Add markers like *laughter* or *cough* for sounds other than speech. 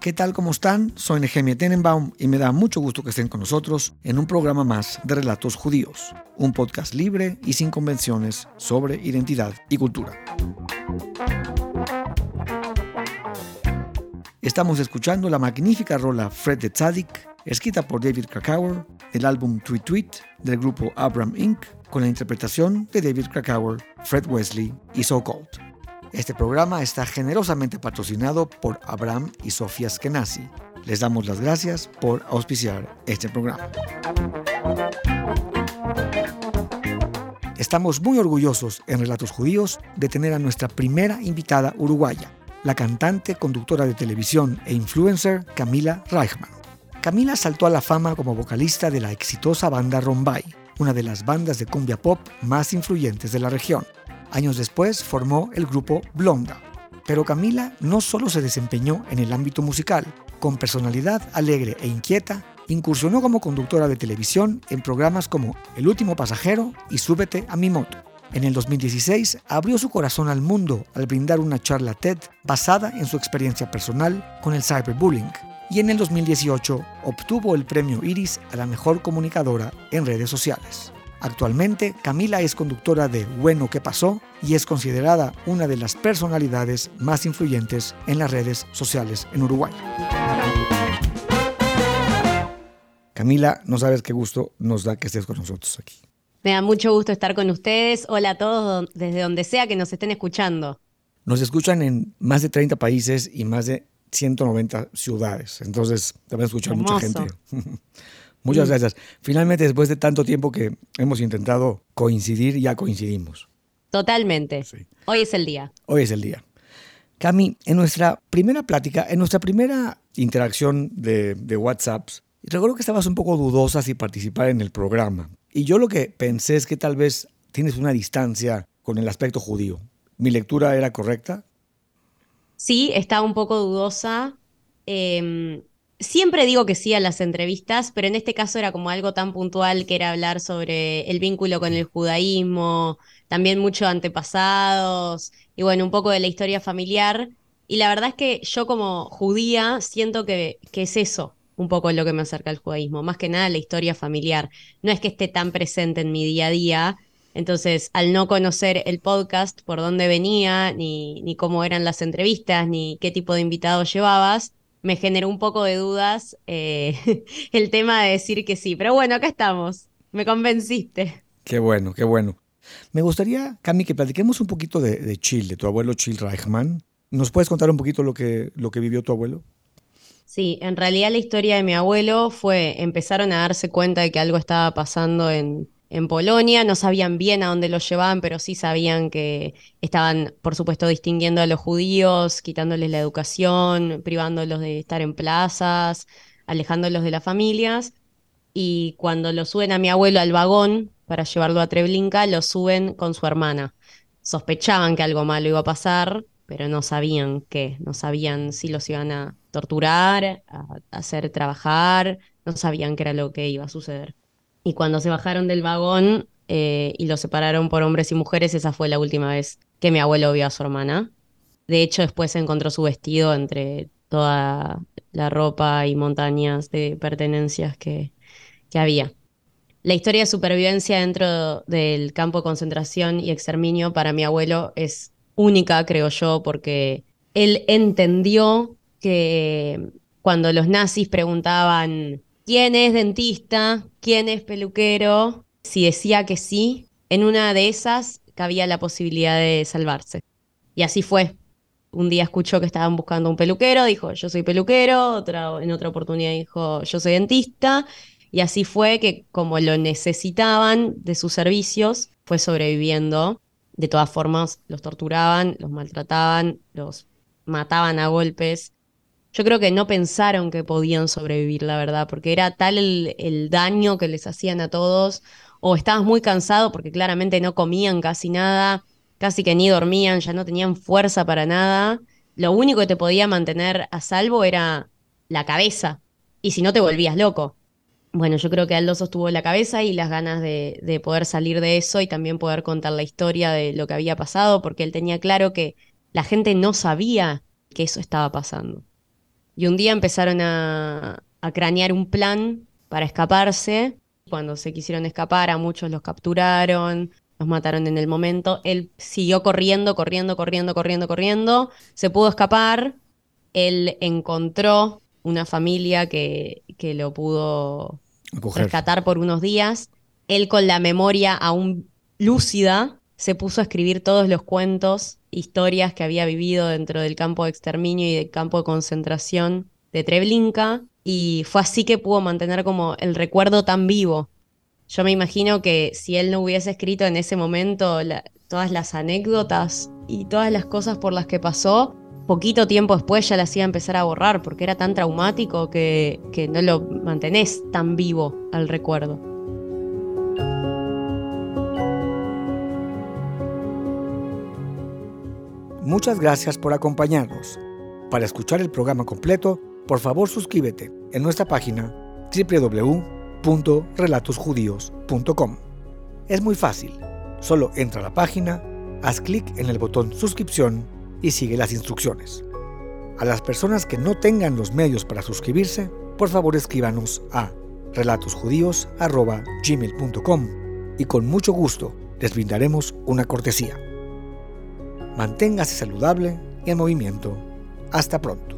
¿Qué tal? ¿Cómo están? Soy Nehemia Tenenbaum y me da mucho gusto que estén con nosotros en un programa más de Relatos Judíos, un podcast libre y sin convenciones sobre identidad y cultura. Estamos escuchando la magnífica rola Fred de Tzadik, escrita por David Krakauer, del álbum Tweet Tweet del grupo Abram Inc., con la interpretación de David Krakauer, Fred Wesley y So Cold. Este programa está generosamente patrocinado por Abraham y Sofía Skenazi. Les damos las gracias por auspiciar este programa. Estamos muy orgullosos en Relatos Judíos de tener a nuestra primera invitada uruguaya, la cantante, conductora de televisión e influencer Camila Reichman. Camila saltó a la fama como vocalista de la exitosa banda Rombay, una de las bandas de cumbia pop más influyentes de la región. Años después formó el grupo Blonda. Pero Camila no solo se desempeñó en el ámbito musical, con personalidad alegre e inquieta, incursionó como conductora de televisión en programas como El último pasajero y Súbete a mi moto. En el 2016 abrió su corazón al mundo al brindar una charla TED basada en su experiencia personal con el cyberbullying. Y en el 2018 obtuvo el premio Iris a la mejor comunicadora en redes sociales. Actualmente, Camila es conductora de Bueno ¿Qué pasó? y es considerada una de las personalidades más influyentes en las redes sociales en Uruguay. Camila, no sabes qué gusto nos da que estés con nosotros aquí. Me da mucho gusto estar con ustedes. Hola a todos desde donde sea que nos estén escuchando. Nos escuchan en más de 30 países y más de 190 ciudades. Entonces, te a escuchar mucha gente. *laughs* Muchas gracias. Finalmente, después de tanto tiempo que hemos intentado coincidir, ya coincidimos. Totalmente. Hoy es el día. Hoy es el día. Cami, en nuestra primera plática, en nuestra primera interacción de, de WhatsApp, recuerdo que estabas un poco dudosa si participar en el programa. Y yo lo que pensé es que tal vez tienes una distancia con el aspecto judío. ¿Mi lectura era correcta? Sí, estaba un poco dudosa. Em, siempre digo que sí a las entrevistas, pero en este caso era como algo tan puntual que era hablar sobre el vínculo con el judaísmo, también muchos antepasados y bueno, un poco de la historia familiar. Y la verdad es que yo como judía siento que, que es eso, un poco lo que me acerca al judaísmo, más que nada la historia familiar. No es que esté tan presente en mi día a día, entonces al no conocer el podcast, por dónde venía, ni, ni cómo eran las entrevistas, ni qué tipo de invitados llevabas, me generó un poco de dudas eh, *laughs* el tema de decir que sí. Pero bueno, acá estamos. Me convenciste. Qué bueno, qué bueno. Me gustaría, Cami, que platiquemos un poquito de, de Chile, tu abuelo Chil Reichman. ¿Nos puedes contar un poquito lo que, lo que vivió tu abuelo? Sí, en realidad la historia de mi abuelo fue, empezaron a darse cuenta de que algo estaba pasando en, en Polonia, no sabían bien a dónde los llevaban, pero sí sabían que estaban, por supuesto, distinguiendo a los judíos, quitándoles la educación, privándolos de estar en plazas, alejándolos de las familias. Y cuando lo suben a mi abuelo al vagón para llevarlo a Treblinka, lo suben con su hermana. Sospechaban que algo malo iba a pasar, pero no sabían qué, no sabían si los iban a torturar, a hacer trabajar, no sabían qué era lo que iba a suceder. Y cuando se bajaron del vagón eh, y los separaron por hombres y mujeres, esa fue la última vez que mi abuelo vio a su hermana. De hecho, después encontró su vestido entre toda la ropa y montañas de pertenencias que, que había. La historia de supervivencia dentro del campo de concentración y exterminio para mi abuelo es única, creo yo, porque él entendió que cuando los nazis preguntaban quién es dentista, quién es peluquero, si decía que sí, en una de esas cabía la posibilidad de salvarse. Y así fue. Un día escuchó que estaban buscando un peluquero, dijo, yo soy peluquero, otra, en otra oportunidad dijo, yo soy dentista, y así fue que como lo necesitaban de sus servicios, fue sobreviviendo. De todas formas, los torturaban, los maltrataban, los mataban a golpes. Yo creo que no pensaron que podían sobrevivir, la verdad, porque era tal el, daño que les hacían a todos, o estabas muy cansado porque claramente no comían casi nada, casi que ni dormían, ya no tenían fuerza para nada. Lo único que te podía mantener a salvo era la cabeza, y si no te volvías loco. Bueno, yo creo que Aldo sostuvo la cabeza y las ganas de, de, poder salir de eso y también poder contar la historia de lo que había pasado, porque él tenía claro que la gente no sabía que eso estaba pasando Y un día empezaron a, a cranear un plan para escaparse. Cuando se quisieron escapar, a muchos los capturaron, los mataron en el momento. Él siguió corriendo, corriendo, corriendo, corriendo, corriendo. Se pudo escapar. Él encontró una familia que, que lo pudo rescatar por unos días. Él con la memoria aún lúcida se puso a escribir todos los cuentos, historias que había vivido dentro del campo de exterminio y del campo de concentración de Treblinka y fue así que pudo mantener como el recuerdo tan vivo. Yo me imagino que si él no hubiese escrito en ese momento todas las anécdotas y todas las cosas por las que pasó, poquito tiempo después ya las iba a empezar a borrar porque era tan traumático que, que no lo mantenés tan vivo al recuerdo. Muchas gracias por acompañarnos. Para escuchar el programa completo, por favor suscríbete en nuestra página www.relatosjudíos.com. Es muy fácil, solo entra a la página, haz clic en el botón suscripción y sigue las instrucciones. A las personas que no tengan los medios para suscribirse, por favor escríbanos a relatosjudíos.gmail.com y con mucho gusto les brindaremos una cortesía. Manténgase saludable y en movimiento. Hasta pronto.